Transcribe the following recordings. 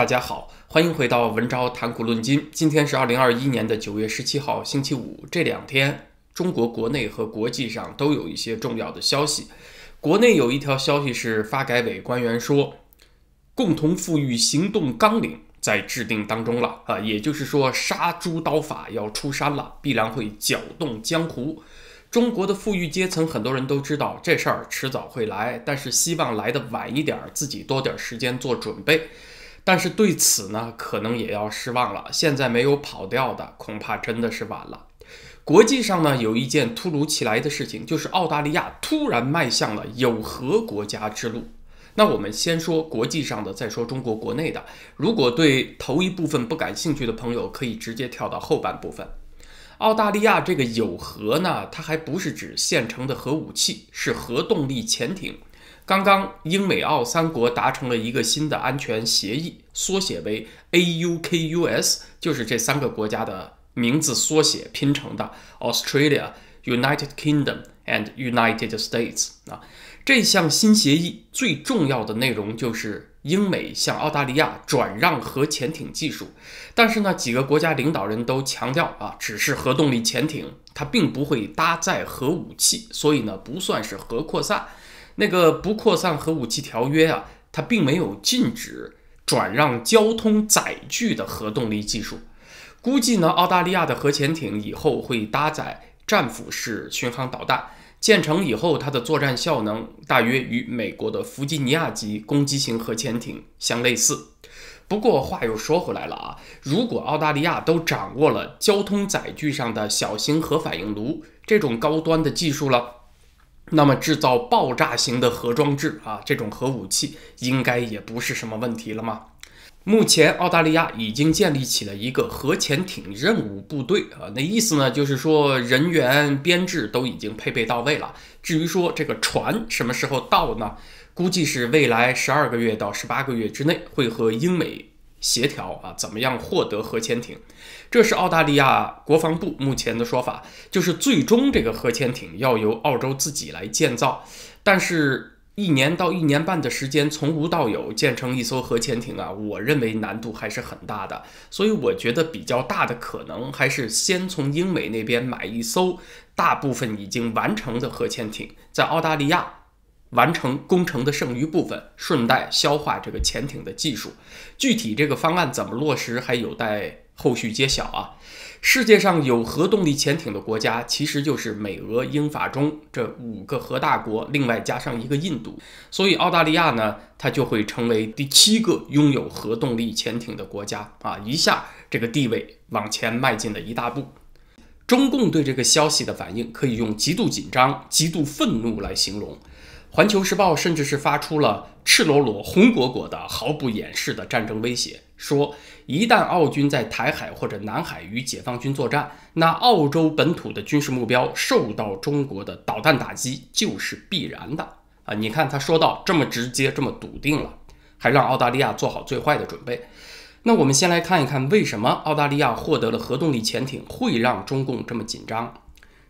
大家好，欢迎回到文昭谈古论今。今天是二零二一年的九月十七号，星期五。这两天，中国国内和国际上都有一些重要的消息。国内有一条消息是，发改委官员说，共同富裕行动纲领在制定当中了啊，也就是说，杀猪刀法要出山了，必然会搅动江湖。中国的富裕阶层，很多人都知道这事儿迟早会来，但是希望来的晚一点，自己多点时间做准备。但是对此呢，可能也要失望了。现在没有跑掉的，恐怕真的是晚了。国际上呢，有一件突如其来的事情，就是澳大利亚突然迈向了有核国家之路。那我们先说国际上的，再说中国国内的。如果对头一部分不感兴趣的朋友，可以直接跳到后半部分。澳大利亚这个有核呢，它还不是指现成的核武器，是核动力潜艇。刚刚，英美澳三国达成了一个新的安全协议，缩写为 AUKUS，就是这三个国家的名字缩写拼成的：Australia、United Kingdom and United States。啊，这项新协议最重要的内容就是英美向澳大利亚转让核潜艇技术。但是呢，几个国家领导人都强调啊，只是核动力潜艇，它并不会搭载核武器，所以呢，不算是核扩散。那个不扩散核武器条约啊，它并没有禁止转让交通载具的核动力技术。估计呢，澳大利亚的核潜艇以后会搭载战斧式巡航导弹，建成以后，它的作战效能大约与美国的弗吉尼亚级攻击型核潜艇相类似。不过话又说回来了啊，如果澳大利亚都掌握了交通载具上的小型核反应炉这种高端的技术了。那么制造爆炸型的核装置啊，这种核武器应该也不是什么问题了吗？目前澳大利亚已经建立起了一个核潜艇任务部队啊，那意思呢就是说人员编制都已经配备到位了。至于说这个船什么时候到呢？估计是未来十二个月到十八个月之内会和英美。协调啊，怎么样获得核潜艇？这是澳大利亚国防部目前的说法，就是最终这个核潜艇要由澳洲自己来建造。但是，一年到一年半的时间，从无到有建成一艘核潜艇啊，我认为难度还是很大的。所以，我觉得比较大的可能还是先从英美那边买一艘大部分已经完成的核潜艇，在澳大利亚。完成工程的剩余部分，顺带消化这个潜艇的技术。具体这个方案怎么落实，还有待后续揭晓啊！世界上有核动力潜艇的国家，其实就是美、俄、英、法、中这五个核大国，另外加上一个印度。所以澳大利亚呢，它就会成为第七个拥有核动力潜艇的国家啊！一下这个地位往前迈进了一大步。中共对这个消息的反应，可以用极度紧张、极度愤怒来形容。环球时报甚至是发出了赤裸裸、红果果的、毫不掩饰的战争威胁，说一旦澳军在台海或者南海与解放军作战，那澳洲本土的军事目标受到中国的导弹打击就是必然的啊！你看他说到这么直接、这么笃定了，还让澳大利亚做好最坏的准备。那我们先来看一看，为什么澳大利亚获得了核动力潜艇会让中共这么紧张？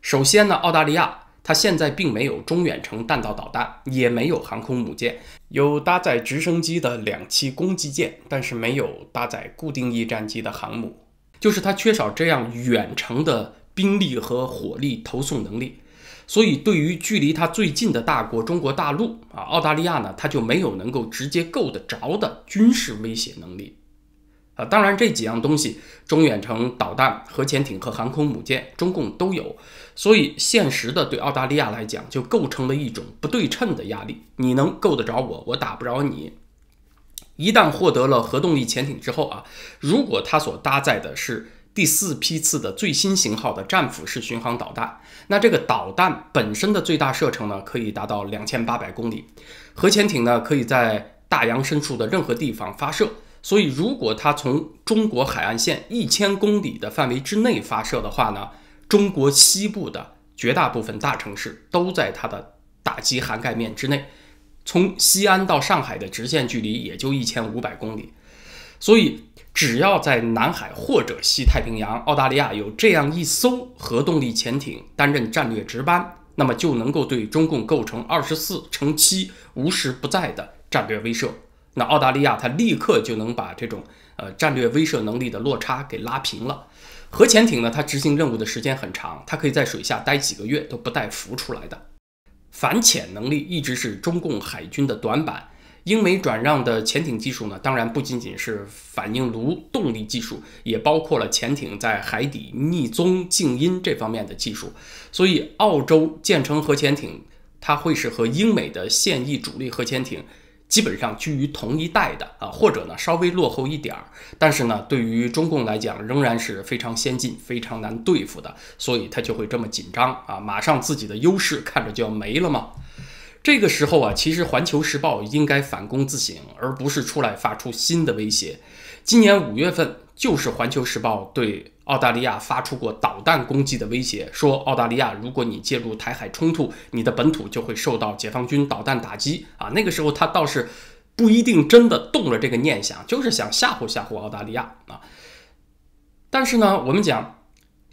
首先呢，澳大利亚。它现在并没有中远程弹道导弹，也没有航空母舰，有搭载直升机的两栖攻击舰，但是没有搭载固定翼战机的航母，就是它缺少这样远程的兵力和火力投送能力。所以，对于距离它最近的大国中国大陆啊，澳大利亚呢，它就没有能够直接够得着的军事威胁能力。啊，当然这几样东西，中远程导弹、核潜艇和航空母舰，中共都有，所以现实的对澳大利亚来讲，就构成了一种不对称的压力。你能够得着我，我打不着你。一旦获得了核动力潜艇之后啊，如果它所搭载的是第四批次的最新型号的战斧式巡航导弹，那这个导弹本身的最大射程呢，可以达到两千八百公里，核潜艇呢，可以在大洋深处的任何地方发射。所以，如果它从中国海岸线一千公里的范围之内发射的话呢，中国西部的绝大部分大城市都在它的打击涵盖面之内。从西安到上海的直线距离也就一千五百公里。所以，只要在南海或者西太平洋，澳大利亚有这样一艘核动力潜艇担任战略值班，那么就能够对中共构成二十四乘七无时不在的战略威慑。那澳大利亚它立刻就能把这种呃战略威慑能力的落差给拉平了。核潜艇呢，它执行任务的时间很长，它可以在水下待几个月都不带浮出来的。反潜能力一直是中共海军的短板。英美转让的潜艇技术呢，当然不仅仅是反应炉动力技术，也包括了潜艇在海底逆踪静音这方面的技术。所以，澳洲建成核潜艇，它会是和英美的现役主力核潜艇基本上居于同一代的啊，或者呢稍微落后一点儿。但是呢，对于中共来讲，仍然是非常先进、非常难对付的，所以他就会这么紧张啊，马上自己的优势看着就要没了嘛。这个时候啊，其实《环球时报》应该反躬自省，而不是出来发出新的威胁。今年五月份，就是《环球时报》对澳大利亚发出过导弹攻击的威胁，说澳大利亚如果你介入台海冲突，你的本土就会受到解放军导弹打击啊。那个时候他倒是不一定真的动了这个念想，就是想吓唬吓唬澳大利亚啊。但是呢，我们讲。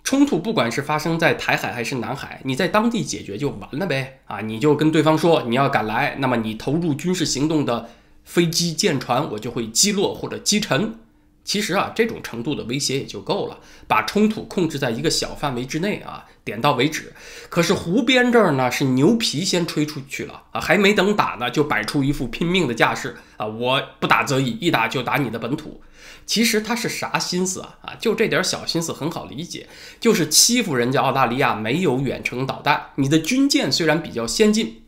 冲突不管是发生在台海还是南海，你在当地解决就完了呗啊！你就跟对方说你要敢来，那么你投入军事行动的飞机、舰船，我就会击落或者击沉。其实啊，这种程度的威胁也就够了，把冲突控制在一个小范围之内啊，点到为止。可是湖边这儿呢，是牛皮先吹出去了啊，还没等打呢，就摆出一副拼命的架势啊！我不打则已，一打就打你的本土。其实他是啥心思啊？啊，就这点小心思很好理解，就是欺负人家澳大利亚没有远程导弹，你的军舰虽然比较先进。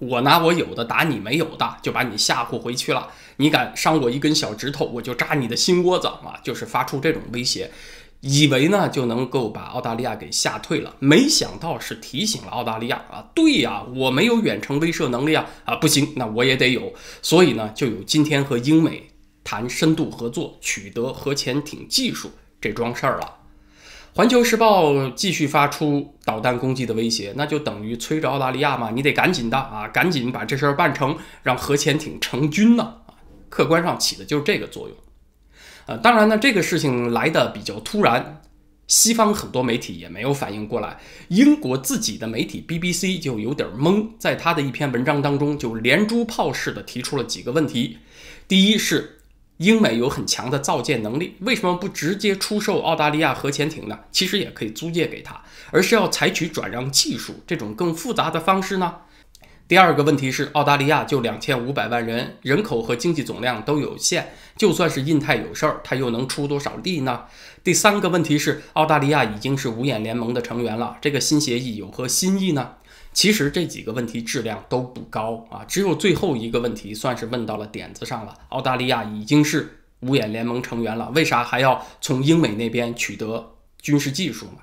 我拿我有的打你没有的，就把你吓唬回去了。你敢伤我一根小指头，我就扎你的心窝子啊！就是发出这种威胁，以为呢就能够把澳大利亚给吓退了。没想到是提醒了澳大利亚啊，对呀，我没有远程威慑能力啊啊，不行，那我也得有。所以呢，就有今天和英美谈深度合作，取得核潜艇技术这桩事儿了。环球时报继续发出导弹攻击的威胁，那就等于催着澳大利亚嘛，你得赶紧的啊，赶紧把这事儿办成，让核潜艇成军呢啊！客观上起的就是这个作用。呃，当然呢，这个事情来的比较突然，西方很多媒体也没有反应过来，英国自己的媒体 BBC 就有点懵，在他的一篇文章当中就连珠炮似的提出了几个问题，第一是。英美有很强的造舰能力，为什么不直接出售澳大利亚核潜艇呢？其实也可以租借给他，而是要采取转让技术这种更复杂的方式呢？第二个问题是，澳大利亚就两千五百万人，人口和经济总量都有限，就算是印太有事儿，他又能出多少力呢？第三个问题是，澳大利亚已经是五眼联盟的成员了，这个新协议有何新意呢？其实这几个问题质量都不高啊，只有最后一个问题算是问到了点子上了。澳大利亚已经是五眼联盟成员了，为啥还要从英美那边取得军事技术呢？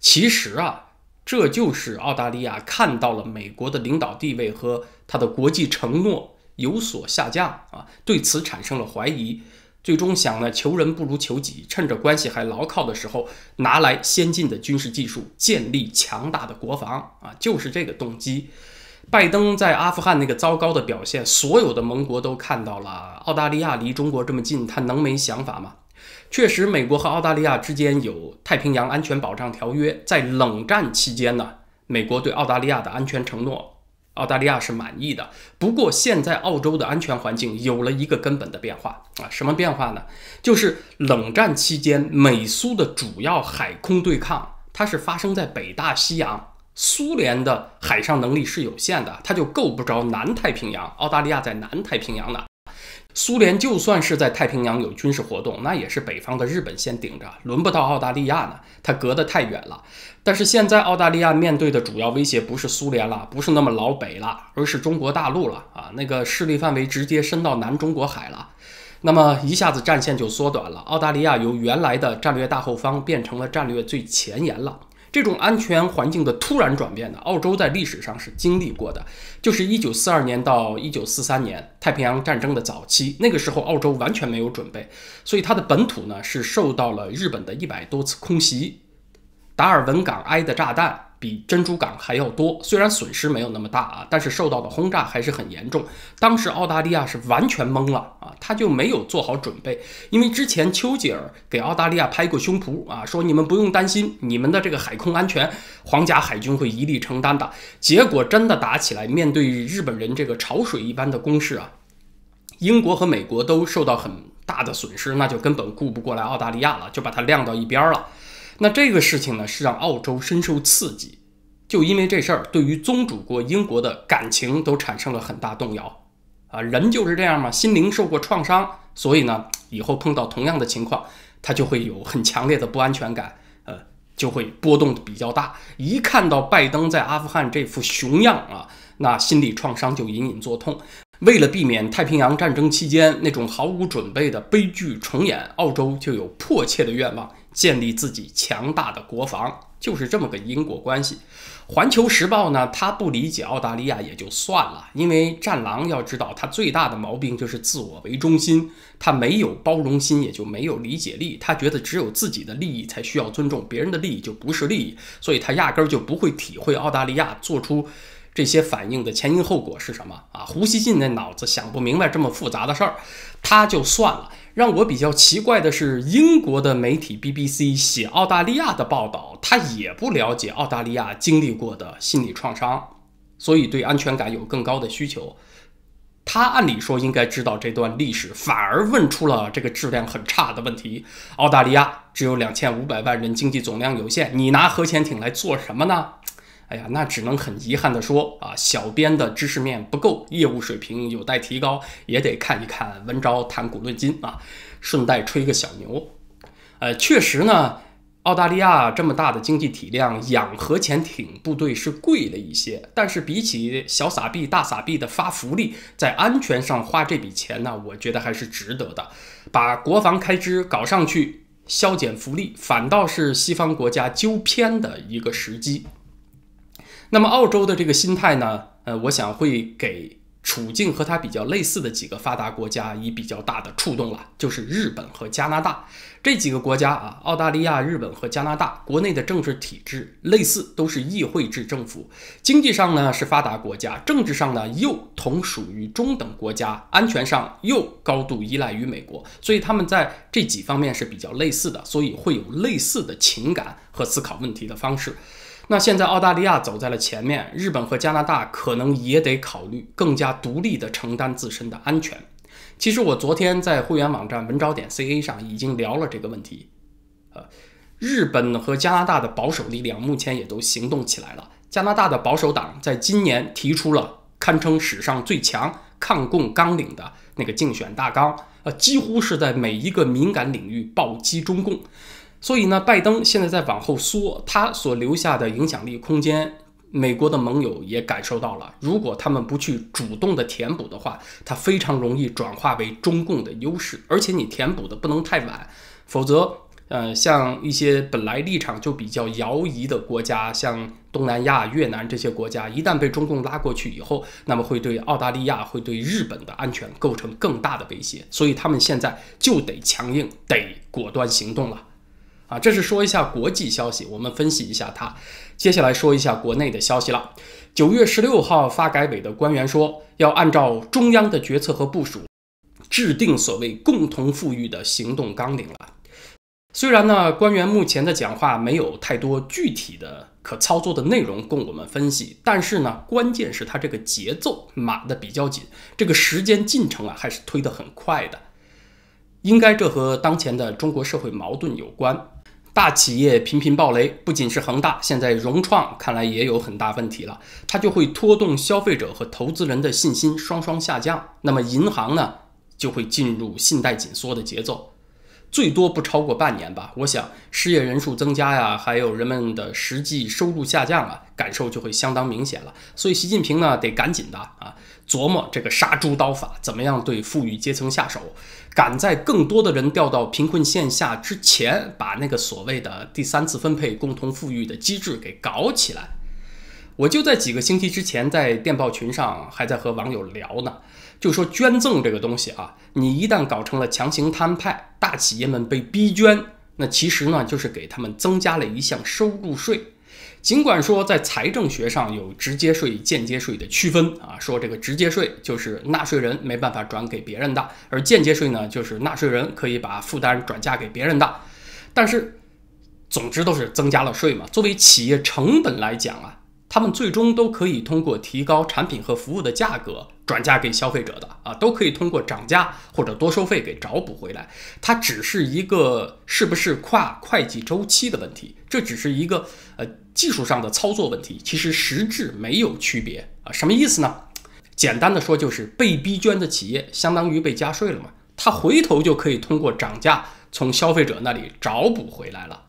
其实啊，这就是澳大利亚看到了美国的领导地位和他的国际承诺有所下降啊，对此产生了怀疑。最终想呢，求人不如求己，趁着关系还牢靠的时候，拿来先进的军事技术，建立强大的国防啊，就是这个动机。拜登在阿富汗那个糟糕的表现，所有的盟国都看到了。澳大利亚离中国这么近，他能没想法吗？确实，美国和澳大利亚之间有太平洋安全保障条约，在冷战期间呢，美国对澳大利亚的安全承诺。澳大利亚是满意的，不过现在澳洲的安全环境有了一个根本的变化啊，什么变化呢？就是冷战期间美苏的主要海空对抗，它是发生在北大西洋，苏联的海上能力是有限的，它就够不着南太平洋。澳大利亚在南太平洋呢。苏联就算是在太平洋有军事活动，那也是北方的日本先顶着，轮不到澳大利亚呢。它隔得太远了。但是现在澳大利亚面对的主要威胁不是苏联了，不是那么老北了，而是中国大陆了啊！那个势力范围直接伸到南中国海了，那么一下子战线就缩短了。澳大利亚由原来的战略大后方变成了战略最前沿了。这种安全环境的突然转变呢，澳洲在历史上是经历过的，就是一九四二年到一九四三年太平洋战争的早期，那个时候澳洲完全没有准备，所以它的本土呢是受到了日本的一百多次空袭。达尔文港挨的炸弹比珍珠港还要多，虽然损失没有那么大啊，但是受到的轰炸还是很严重。当时澳大利亚是完全懵了啊，他就没有做好准备，因为之前丘吉尔给澳大利亚拍过胸脯啊，说你们不用担心，你们的这个海空安全，皇家海军会一力承担的。结果真的打起来，面对日本人这个潮水一般的攻势啊。英国和美国都受到很大的损失，那就根本顾不过来澳大利亚了，就把它晾到一边了。那这个事情呢，是让澳洲深受刺激，就因为这事儿，对于宗主国英国的感情都产生了很大动摇。啊，人就是这样嘛，心灵受过创伤，所以呢，以后碰到同样的情况，他就会有很强烈的不安全感，呃，就会波动比较大。一看到拜登在阿富汗这副熊样啊，那心理创伤就隐隐作痛。为了避免太平洋战争期间那种毫无准备的悲剧重演，澳洲就有迫切的愿望建立自己强大的国防，就是这么个因果关系。环球时报呢，他不理解澳大利亚也就算了，因为战狼要知道他最大的毛病就是自我为中心，他没有包容心，也就没有理解力，他觉得只有自己的利益才需要尊重，别人的利益就不是利益，所以他压根儿就不会体会澳大利亚做出。这些反应的前因后果是什么啊？胡锡进那脑子想不明白这么复杂的事儿，他就算了。让我比较奇怪的是，英国的媒体 BBC 写澳大利亚的报道，他也不了解澳大利亚经历过的心理创伤，所以对安全感有更高的需求。他按理说应该知道这段历史，反而问出了这个质量很差的问题。澳大利亚只有两千五百万人，经济总量有限，你拿核潜艇来做什么呢？哎呀，那只能很遗憾地说啊，小编的知识面不够，业务水平有待提高，也得看一看文昭谈古论今啊。顺带吹个小牛，呃，确实呢，澳大利亚这么大的经济体量，养核潜艇部队是贵了一些，但是比起小撒币大撒币的发福利，在安全上花这笔钱呢，我觉得还是值得的。把国防开支搞上去，削减福利，反倒是西方国家纠偏的一个时机。那么澳洲的这个心态呢？呃，我想会给处境和它比较类似的几个发达国家以比较大的触动了，就是日本和加拿大这几个国家啊。澳大利亚、日本和加拿大国内的政治体制类似，都是议会制政府，经济上呢是发达国家，政治上呢又同属于中等国家，安全上又高度依赖于美国，所以他们在这几方面是比较类似的，所以会有类似的情感和思考问题的方式。那现在澳大利亚走在了前面，日本和加拿大可能也得考虑更加独立地承担自身的安全。其实我昨天在会员网站文招点 ca 上已经聊了这个问题。呃，日本和加拿大的保守力量目前也都行动起来了。加拿大的保守党在今年提出了堪称史上最强抗共纲领的那个竞选大纲，呃，几乎是在每一个敏感领域暴击中共。所以呢，拜登现在在往后缩，他所留下的影响力空间，美国的盟友也感受到了。如果他们不去主动的填补的话，它非常容易转化为中共的优势。而且你填补的不能太晚，否则，呃，像一些本来立场就比较摇移的国家，像东南亚、越南这些国家，一旦被中共拉过去以后，那么会对澳大利亚、会对日本的安全构成更大的威胁。所以他们现在就得强硬，得果断行动了。啊，这是说一下国际消息，我们分析一下它。接下来说一下国内的消息了。九月十六号，发改委的官员说，要按照中央的决策和部署，制定所谓共同富裕的行动纲领了。虽然呢，官员目前的讲话没有太多具体的可操作的内容供我们分析，但是呢，关键是它这个节奏码的比较紧，这个时间进程啊，还是推得很快的。应该这和当前的中国社会矛盾有关。大企业频频暴雷，不仅是恒大，现在融创看来也有很大问题了。它就会拖动消费者和投资人的信心双双下降，那么银行呢就会进入信贷紧缩的节奏。最多不超过半年吧，我想失业人数增加呀，还有人们的实际收入下降啊，感受就会相当明显了。所以习近平呢，得赶紧的啊，琢磨这个杀猪刀法，怎么样对富裕阶层下手，赶在更多的人掉到贫困线下之前，把那个所谓的第三次分配共同富裕的机制给搞起来。我就在几个星期之前，在电报群上还在和网友聊呢。就说捐赠这个东西啊，你一旦搞成了强行摊派，大企业们被逼捐，那其实呢就是给他们增加了一项收入税。尽管说在财政学上有直接税、间接税的区分啊，说这个直接税就是纳税人没办法转给别人的，而间接税呢就是纳税人可以把负担转嫁给别人的。但是，总之都是增加了税嘛。作为企业成本来讲啊。他们最终都可以通过提高产品和服务的价格，转嫁给消费者的啊，都可以通过涨价或者多收费给找补回来。它只是一个是不是跨会计周期的问题，这只是一个呃技术上的操作问题，其实实质没有区别啊。什么意思呢？简单的说就是被逼捐的企业相当于被加税了嘛，他回头就可以通过涨价从消费者那里找补回来了。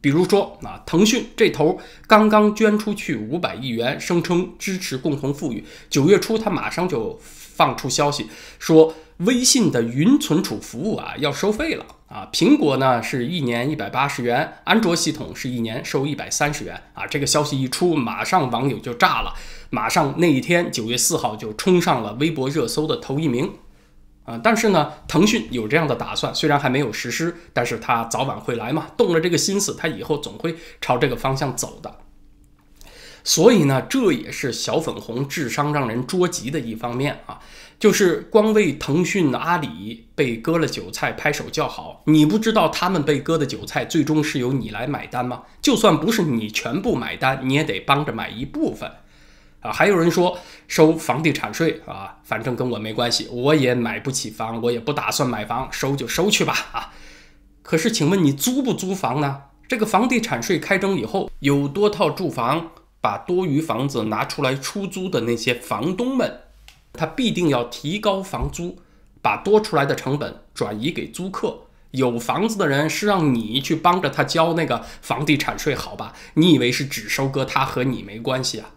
比如说啊，腾讯这头刚刚捐出去五百亿元，声称支持共同富裕。九月初，他马上就放出消息说，微信的云存储服务啊要收费了啊。苹果呢是一年一百八十元，安卓系统是一年收一百三十元啊。这个消息一出，马上网友就炸了，马上那一天九月四号就冲上了微博热搜的头一名。啊，但是呢，腾讯有这样的打算，虽然还没有实施，但是它早晚会来嘛，动了这个心思，它以后总会朝这个方向走的。所以呢，这也是小粉红智商让人捉急的一方面啊，就是光为腾讯、阿里被割了韭菜拍手叫好，你不知道他们被割的韭菜最终是由你来买单吗？就算不是你全部买单，你也得帮着买一部分。啊，还有人说收房地产税啊，反正跟我没关系，我也买不起房，我也不打算买房，收就收去吧啊。可是，请问你租不租房呢？这个房地产税开征以后，有多套住房把多余房子拿出来出租的那些房东们，他必定要提高房租，把多出来的成本转移给租客。有房子的人是让你去帮着他交那个房地产税，好吧？你以为是只收割他和你没关系啊？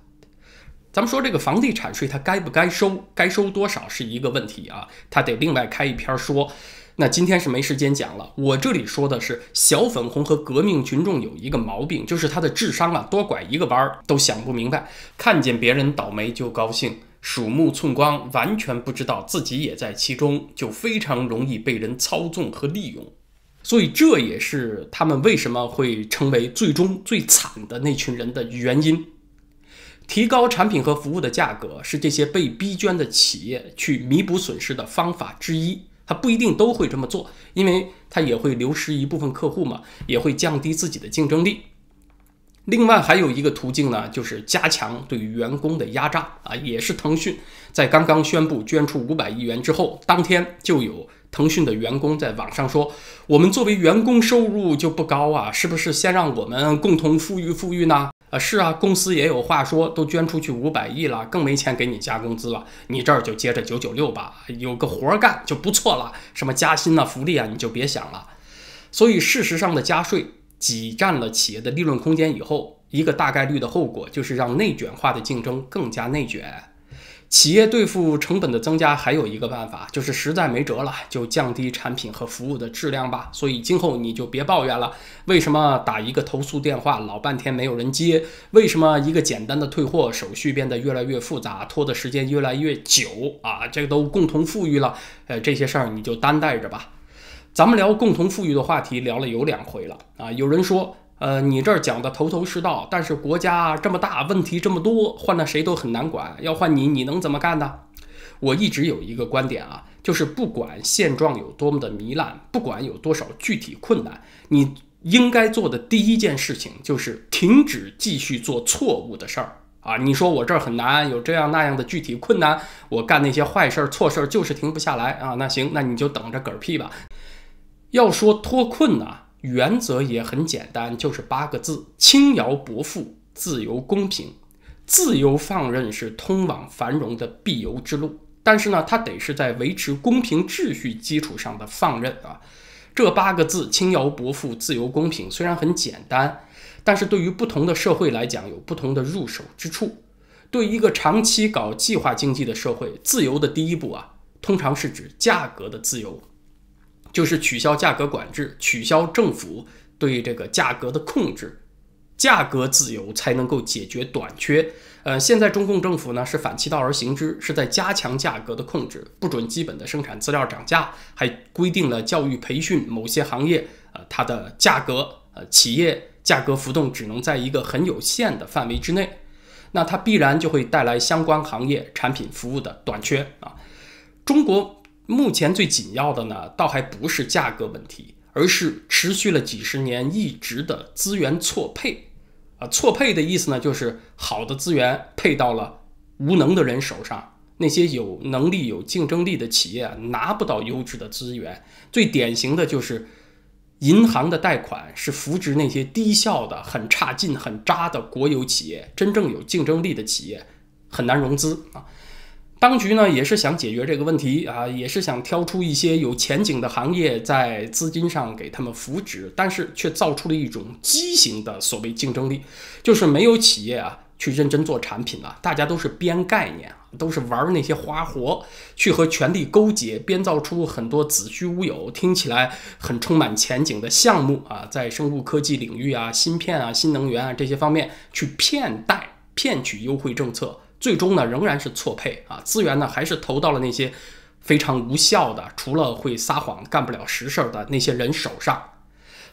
咱们说这个房地产税，它该不该收？该收多少是一个问题啊，它得另外开一篇说。那今天是没时间讲了。我这里说的是小粉红和革命群众有一个毛病，就是他的智商啊，多拐一个弯儿都想不明白，看见别人倒霉就高兴，鼠目寸光，完全不知道自己也在其中，就非常容易被人操纵和利用。所以这也是他们为什么会成为最终最惨的那群人的原因。提高产品和服务的价格是这些被逼捐的企业去弥补损失的方法之一。他不一定都会这么做，因为他也会流失一部分客户嘛，也会降低自己的竞争力。另外还有一个途径呢，就是加强对员工的压榨啊，也是腾讯在刚刚宣布捐出五百亿元之后，当天就有腾讯的员工在网上说：“我们作为员工收入就不高啊，是不是先让我们共同富裕富裕呢？”是啊，公司也有话说，都捐出去五百亿了，更没钱给你加工资了。你这儿就接着九九六吧，有个活干就不错了。什么加薪啊、福利啊，你就别想了。所以，事实上的加税挤占了企业的利润空间以后，一个大概率的后果就是让内卷化的竞争更加内卷。企业对付成本的增加，还有一个办法，就是实在没辙了，就降低产品和服务的质量吧。所以今后你就别抱怨了。为什么打一个投诉电话老半天没有人接？为什么一个简单的退货手续变得越来越复杂，拖的时间越来越久啊？这个都共同富裕了，呃，这些事儿你就担待着吧。咱们聊共同富裕的话题聊了有两回了啊。有人说。呃，你这儿讲的头头是道，但是国家这么大，问题这么多，换了谁都很难管。要换你，你能怎么干呢？我一直有一个观点啊，就是不管现状有多么的糜烂，不管有多少具体困难，你应该做的第一件事情就是停止继续做错误的事儿啊！你说我这儿很难，有这样那样的具体困难，我干那些坏事儿、错事儿就是停不下来啊！那行，那你就等着嗝屁吧。要说脱困呢？原则也很简单，就是八个字：轻徭薄赋，自由公平。自由放任是通往繁荣的必由之路，但是呢，它得是在维持公平秩序基础上的放任啊。这八个字：轻徭薄赋，自由公平，虽然很简单，但是对于不同的社会来讲，有不同的入手之处。对一个长期搞计划经济的社会，自由的第一步啊，通常是指价格的自由。就是取消价格管制，取消政府对这个价格的控制，价格自由才能够解决短缺。呃，现在中共政府呢是反其道而行之，是在加强价格的控制，不准基本的生产资料涨价，还规定了教育培训某些行业，呃，它的价格，呃，企业价格浮动只能在一个很有限的范围之内，那它必然就会带来相关行业产品服务的短缺啊，中国。目前最紧要的呢，倒还不是价格问题，而是持续了几十年一直的资源错配。啊，错配的意思呢，就是好的资源配到了无能的人手上，那些有能力、有竞争力的企业，拿不到优质的资源。最典型的就是，银行的贷款是扶植那些低效的、很差劲、很渣的国有企业，真正有竞争力的企业很难融资啊。当局呢也是想解决这个问题啊，也是想挑出一些有前景的行业，在资金上给他们扶植，但是却造出了一种畸形的所谓竞争力，就是没有企业啊。去认真做产品啊，大家都是编概念都是玩那些花活，去和权力勾结，编造出很多子虚乌有、听起来很充满前景的项目啊，在生物科技领域啊、芯片啊、新能源啊这些方面去骗贷、骗取优惠政策，最终呢仍然是错配啊，资源呢还是投到了那些非常无效的、除了会撒谎干不了实事的那些人手上。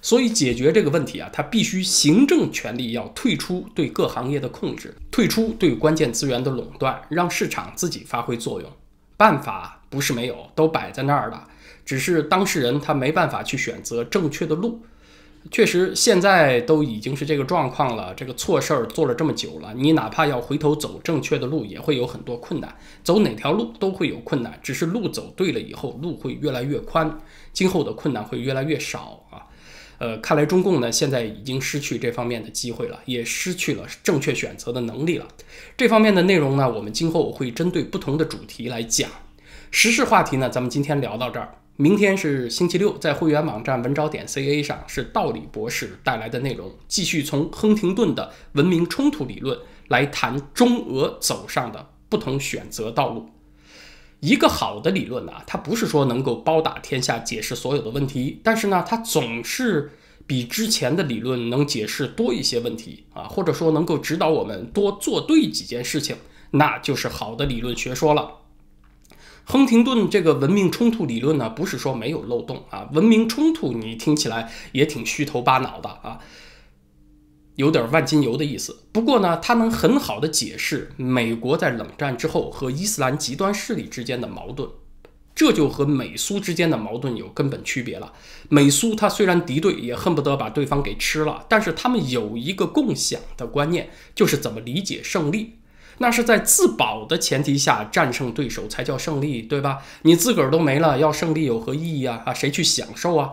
所以解决这个问题啊，他必须行政权力要退出对各行业的控制，退出对关键资源的垄断，让市场自己发挥作用。办法不是没有，都摆在那儿了，只是当事人他没办法去选择正确的路。确实，现在都已经是这个状况了，这个错事儿做了这么久了，你哪怕要回头走正确的路，也会有很多困难。走哪条路都会有困难，只是路走对了以后，路会越来越宽，今后的困难会越来越少啊。呃，看来中共呢现在已经失去这方面的机会了，也失去了正确选择的能力了。这方面的内容呢，我们今后会针对不同的主题来讲。时事话题呢，咱们今天聊到这儿。明天是星期六，在会员网站文招点 ca 上是道理博士带来的内容，继续从亨廷顿的文明冲突理论来谈中俄走上的不同选择道路。一个好的理论呢，它不是说能够包打天下、解释所有的问题，但是呢，它总是比之前的理论能解释多一些问题啊，或者说能够指导我们多做对几件事情，那就是好的理论学说了。亨廷顿这个文明冲突理论呢，不是说没有漏洞啊，文明冲突你听起来也挺虚头巴脑的啊。有点万金油的意思，不过呢，它能很好的解释美国在冷战之后和伊斯兰极端势力之间的矛盾，这就和美苏之间的矛盾有根本区别了。美苏它虽然敌对，也恨不得把对方给吃了，但是他们有一个共享的观念，就是怎么理解胜利，那是在自保的前提下战胜对手才叫胜利，对吧？你自个儿都没了，要胜利有何意义啊？啊，谁去享受啊？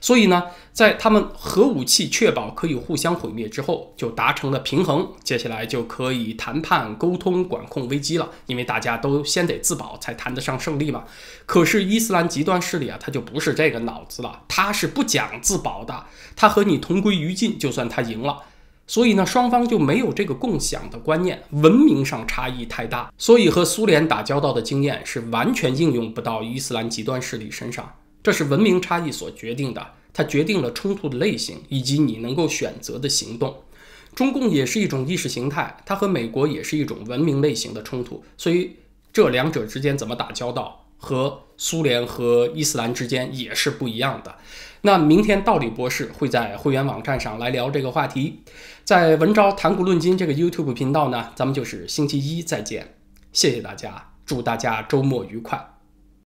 所以呢，在他们核武器确保可以互相毁灭之后，就达成了平衡。接下来就可以谈判、沟通、管控危机了。因为大家都先得自保，才谈得上胜利嘛。可是伊斯兰极端势力啊，他就不是这个脑子了，他是不讲自保的，他和你同归于尽，就算他赢了。所以呢，双方就没有这个共享的观念，文明上差异太大，所以和苏联打交道的经验是完全应用不到伊斯兰极端势力身上。这是文明差异所决定的，它决定了冲突的类型以及你能够选择的行动。中共也是一种意识形态，它和美国也是一种文明类型的冲突，所以这两者之间怎么打交道，和苏联和伊斯兰之间也是不一样的。那明天道理博士会在会员网站上来聊这个话题，在文昭谈古论今这个 YouTube 频道呢，咱们就是星期一再见，谢谢大家，祝大家周末愉快。